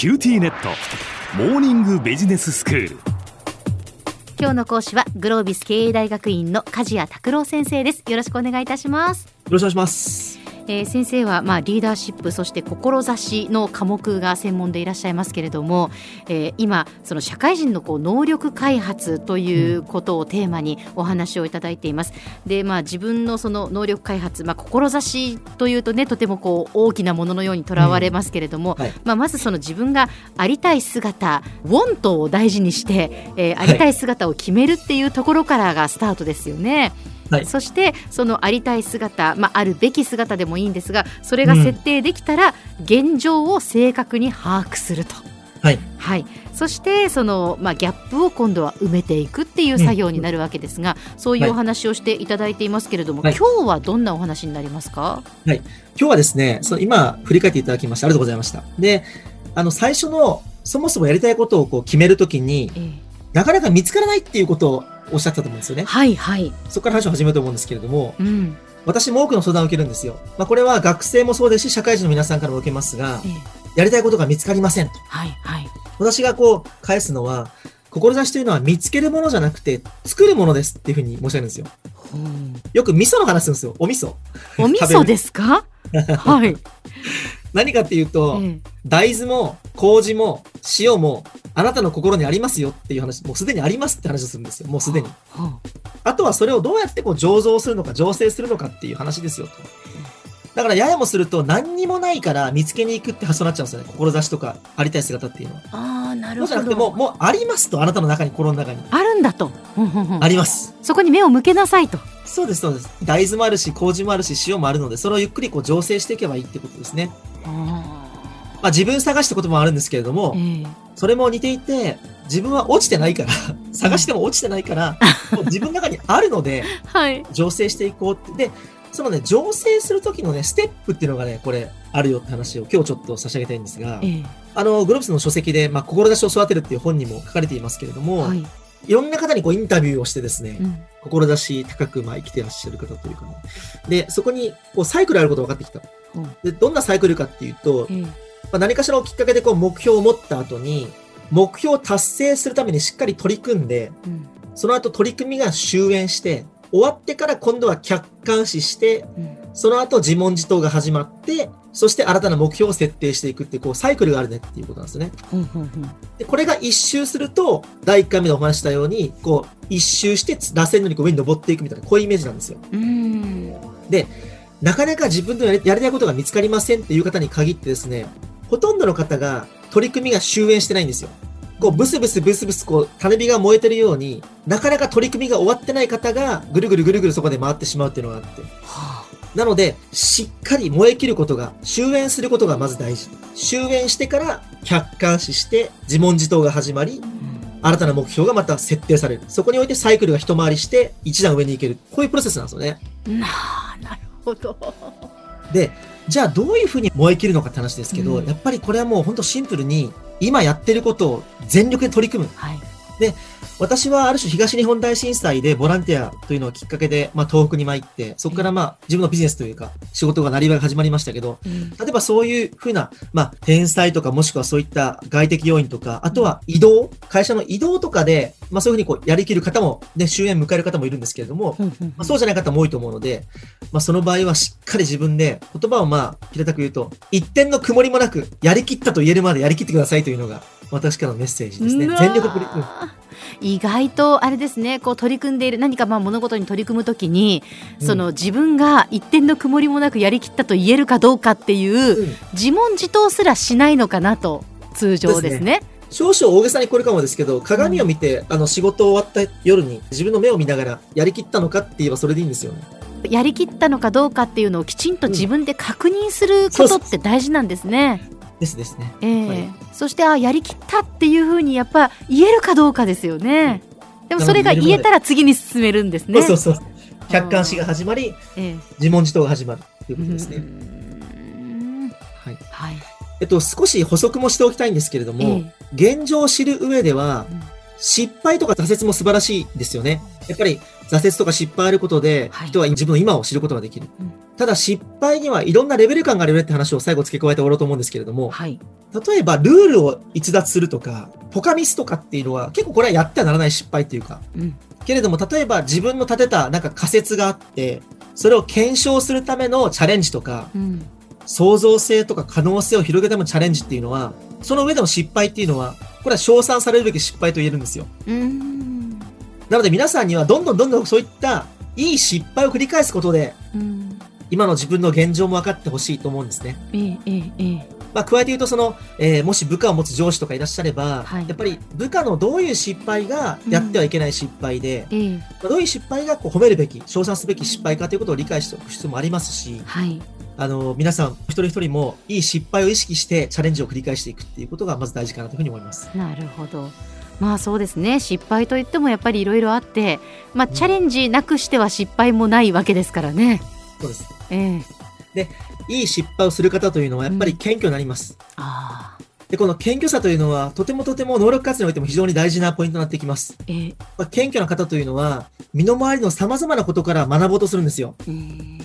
QTnet。モーニングビジネススクール。今日の講師はグロービス経営大学院の梶谷拓郎先生です。よろしくお願いいたします。よろしくお願いしますえー、先生は、まあ、リーダーシップそして志の科目が専門でいらっしゃいますけれども、えー、今その社会人のこう能力開発ということをテーマにお話をいただいています。で、まあ、自分のその能力開発、まあ、志というとねとてもこう大きなもののようにとらわれますけれども、うんはい、まあ、まずその自分がありたい姿ウォントを大事にして、えー、ありたい姿を決めるっていうところからがスタートですよね。はいはい、そしてそのありたい姿、まあ、あるべき姿でもいいんですがそれが設定できたら、現状を正確に把握すると。はい、はい、そしてその、まあ、ギャップを今度は埋めていくっていう作業になるわけですが、うん、そういうお話をしていただいていますけれども、はい、今日はどんなお話になりますか、はい、今日はですねその今振り返っていただきましてありがとうございました。であの最初のそもそもやりたいことをこう決めるときに、ええ。なかなか見つからないっていうことをおっしゃったと思うんですよね。はいはい。そこから話を始めようと思うんですけれども、うん、私も多くの相談を受けるんですよ。まあ、これは学生もそうですし、社会人の皆さんからも受けますが、ええ、やりたいことが見つかりませんと。はいはい。私がこう返すのは、志というのは見つけるものじゃなくて作るものですっていうふうに申し上げるんですよ。よく味噌の話するんですよ。お味噌。お味噌ですか？はい。何かっていうと、ええ、大豆も麹も塩もあなたの心にありますよっていう話、もうすでにありますって話をするんですよ。もうすでに。はあ、あとはそれをどうやってこう醸造するのか、醸成するのかっていう話ですよと。だからややもすると何にもないから見つけに行くって発想になっちゃうんですよね。志とかありたい姿っていうのは。ああ、なるほど。そうじゃなくてもう、もうありますと、あなたの中に、心の中に。あるんだと。あります。そこに目を向けなさいと。そうです、そうです。大豆もあるし、麹もあるし、塩もあるので、それをゆっくりこう醸成していけばいいってことですね。まあ、自分探してこともあるんですけれども、えー、それも似ていて、自分は落ちてないから、探しても落ちてないから、自分の中にあるので、はい、醸成していこうって。で、そのね、醸成する時のね、ステップっていうのがね、これ、あるよって話を今日ちょっと差し上げたいんですが、えー、あの、グローブスの書籍で、まあ、志を育てるっていう本にも書かれていますけれども、はい、いろんな方にこうインタビューをしてですね、うん、志高くまあ生きてらっしゃる方というか、ね、で、そこにこうサイクルあることが分かってきた。う。ん、で、どんなサイクルかっていうと、まあ、何かしらのきっかけでこう目標を持った後に、目標を達成するためにしっかり取り組んで、うん、その後取り組みが終焉して、終わってから今度は客観視して、うん、その後自問自答が始まって、そして新たな目標を設定していくっていう、こう、サイクルがあるねっていうことなんですね。で、これが一周すると、第1回目でお話したように、こう、一周して、螺旋のにこう上に登っていくみたいな、こういうイメージなんですよ。で、なかなか自分のやりやりたいことが見つかりませんっていう方に限ってですね、ほとんどの方が取り組みが終焉してないんですよ。こう、ブスブスブスブス、こう、種火が燃えてるように、なかなか取り組みが終わってない方が、ぐるぐるぐるぐるそこで回ってしまうっていうのがあって。はあ、なので、しっかり燃え切ることが、終焉することがまず大事。終焉してから、客観視して、自問自答が始まり、新たな目標がまた設定される。そこにおいてサイクルが一回りして、一段上に行ける。こういうプロセスなんですよね。ななるほど。で、じゃあどういうふうに燃え切るのかって話ですけど、うん、やっぱりこれはもう本当シンプルに、今やってることを全力で取り組む。はい、で、私はある種東日本大震災でボランティアというのをきっかけで、まあ、東北に参って、そこからまあ自分のビジネスというか仕事がなりわいが始まりましたけど、うん、例えばそういうふうな、まあ、天才とかもしくはそういった外的要因とか、あとは移動、会社の移動とかで、まあそういうふうにこうやりきる方も、ね、終焉迎える方もいるんですけれども、まあ、そうじゃない方も多いと思うので、まあその場合はしっかり自分で言葉をまあ平たく言うと、一点の曇りもなくやりきったと言えるまでやりきってくださいというのが私からのメッセージですね。全力プリ、うん意外とあれですねこう取り組んでいる何かまあ物事に取り組むときに、その自分が一点の曇りもなくやりきったと言えるかどうかっていう、自問自答すらしないのかなと通常ですね。少々大げさにこれかもですけど、鏡を見て、うん、あの仕事終わった夜に自分の目を見ながらやりきったのかって言えばそれでいいんですよね。やりきったのかどうかっていうのをきちんと自分で確認することって大事なんですね。うんですですね。えー、はい、そしてあやりきったっていうふうにやっぱ言えるかどうかですよね。でもそれが言えたら次に進めるんですね。そうそうそう。客観視が始まり、えー、自問自答が始まるということですね。はい。はい。えっと、少し補足もしておきたいんですけれども、えー、現状を知る上では、うん失敗とか挫折も素晴らしいですよね。やっぱり挫折とか失敗あることで、人は自分の今を知ることができる。ただ失敗にはいろんなレベル感があるよねって話を最後付け加えて終わろうと思うんですけれども、はい。例えばルールを逸脱するとか、ポカミスとかっていうのは結構これはやってはならない失敗っていうか、うん。けれども例えば自分の立てたなんか仮説があって、それを検証するためのチャレンジとか、うん。創造性とか可能性を広げるためのチャレンジっていうのは、その上での失敗っていうのは、これは称賛されるべき失敗と言えるんですよ。うん。なので皆さんにはどんどんどんどんそういったいい失敗を繰り返すことで、うん。今の自分の現状も分かってほしいと思うんですね。ええええええ。まあ、加えて言うと、その、えーもし部下を持つ上司とかいらっしゃれば、はいやっぱり部下のどういう失敗がやってはいけない失敗で、ええ。まあどういう失敗がこう褒めるべき、称賛すべき失敗かということを理解しておく必要もありますし、はい。あの、皆さん一人一人もいい失敗を意識してチャレンジを繰り返していくっていうことがまず大事かなというふうに思います。なるほど。まあそうですね失敗といってもやっぱりいろいろあって、まあ、チャレンジなくしては失敗もないわけですからね。そうです。ええいい失敗をする方というのはやっぱり謙虚になります。ああで、この謙虚さというのはとてもとても能力活用においても非常に大事なポイントになってきます。ええまあ、謙虚な方というのは身の回りの様々なことから学ぼうとするんですよ。うーん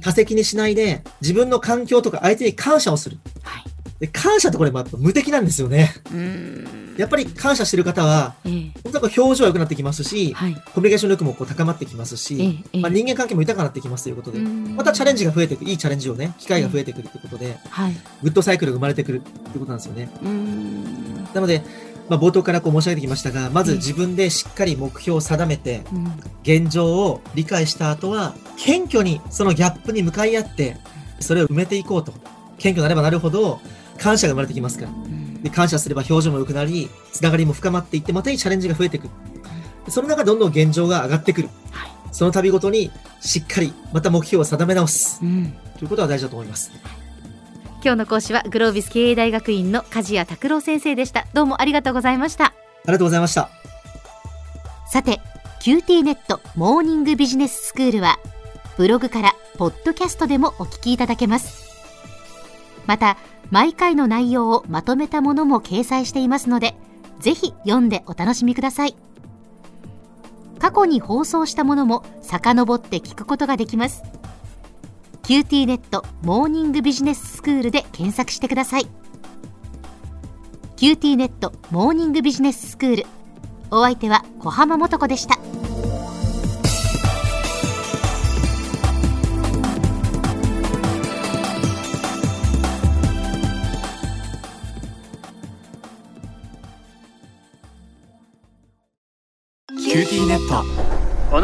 多責にしないで自分の環境とか相手に感謝をする。はいで感謝ってこれもやっぱ無敵なんですよね。やっぱり感謝してる方は、ええ。本当表情が良くなってきますし、はい。コミュニケーション力もこう高まってきますし、えまあ、人間関係も豊かになってきますということで、ままたチャレンジが増えていく、いいチャレンジをね、機会が増えてくるということで、はい。グッドサイクルが生まれてくるということなんですよね。なので、まあ、冒頭からこう申し上げてきましたが、まずええ自分でしっかり目標を定めて、うん。現状を理解した後は、謙虚にそのギャップに向かい合って、それを埋めていこうと。謙虚になればなるほど、感謝が生まれてきますから。うんで感謝すれば表情も良くなり、つながりも深まっていって、またいいチャレンジが増えていく。その中でどんどん現状が上がってくる。はいその度ごとに、しっかり、また目標を定め直す。うんということは大事だと思います。今日の講師はグロービス経営大学院の梶谷拓郎先生でしたどうもありがとうございましたありがとうございました。さて QT ネットモーニングビジネススクールはブログからポッドキャストでもお聞きいただけますまた毎回の内容をまとめたものも掲載していますのでぜひ読んでお楽しみください。過去に放送したものも遡って聞くことができます。QT ネットモーニングビジネススクールで検索してください。QT ネットモーニングビジネススクール。お相手は小浜もとこでした。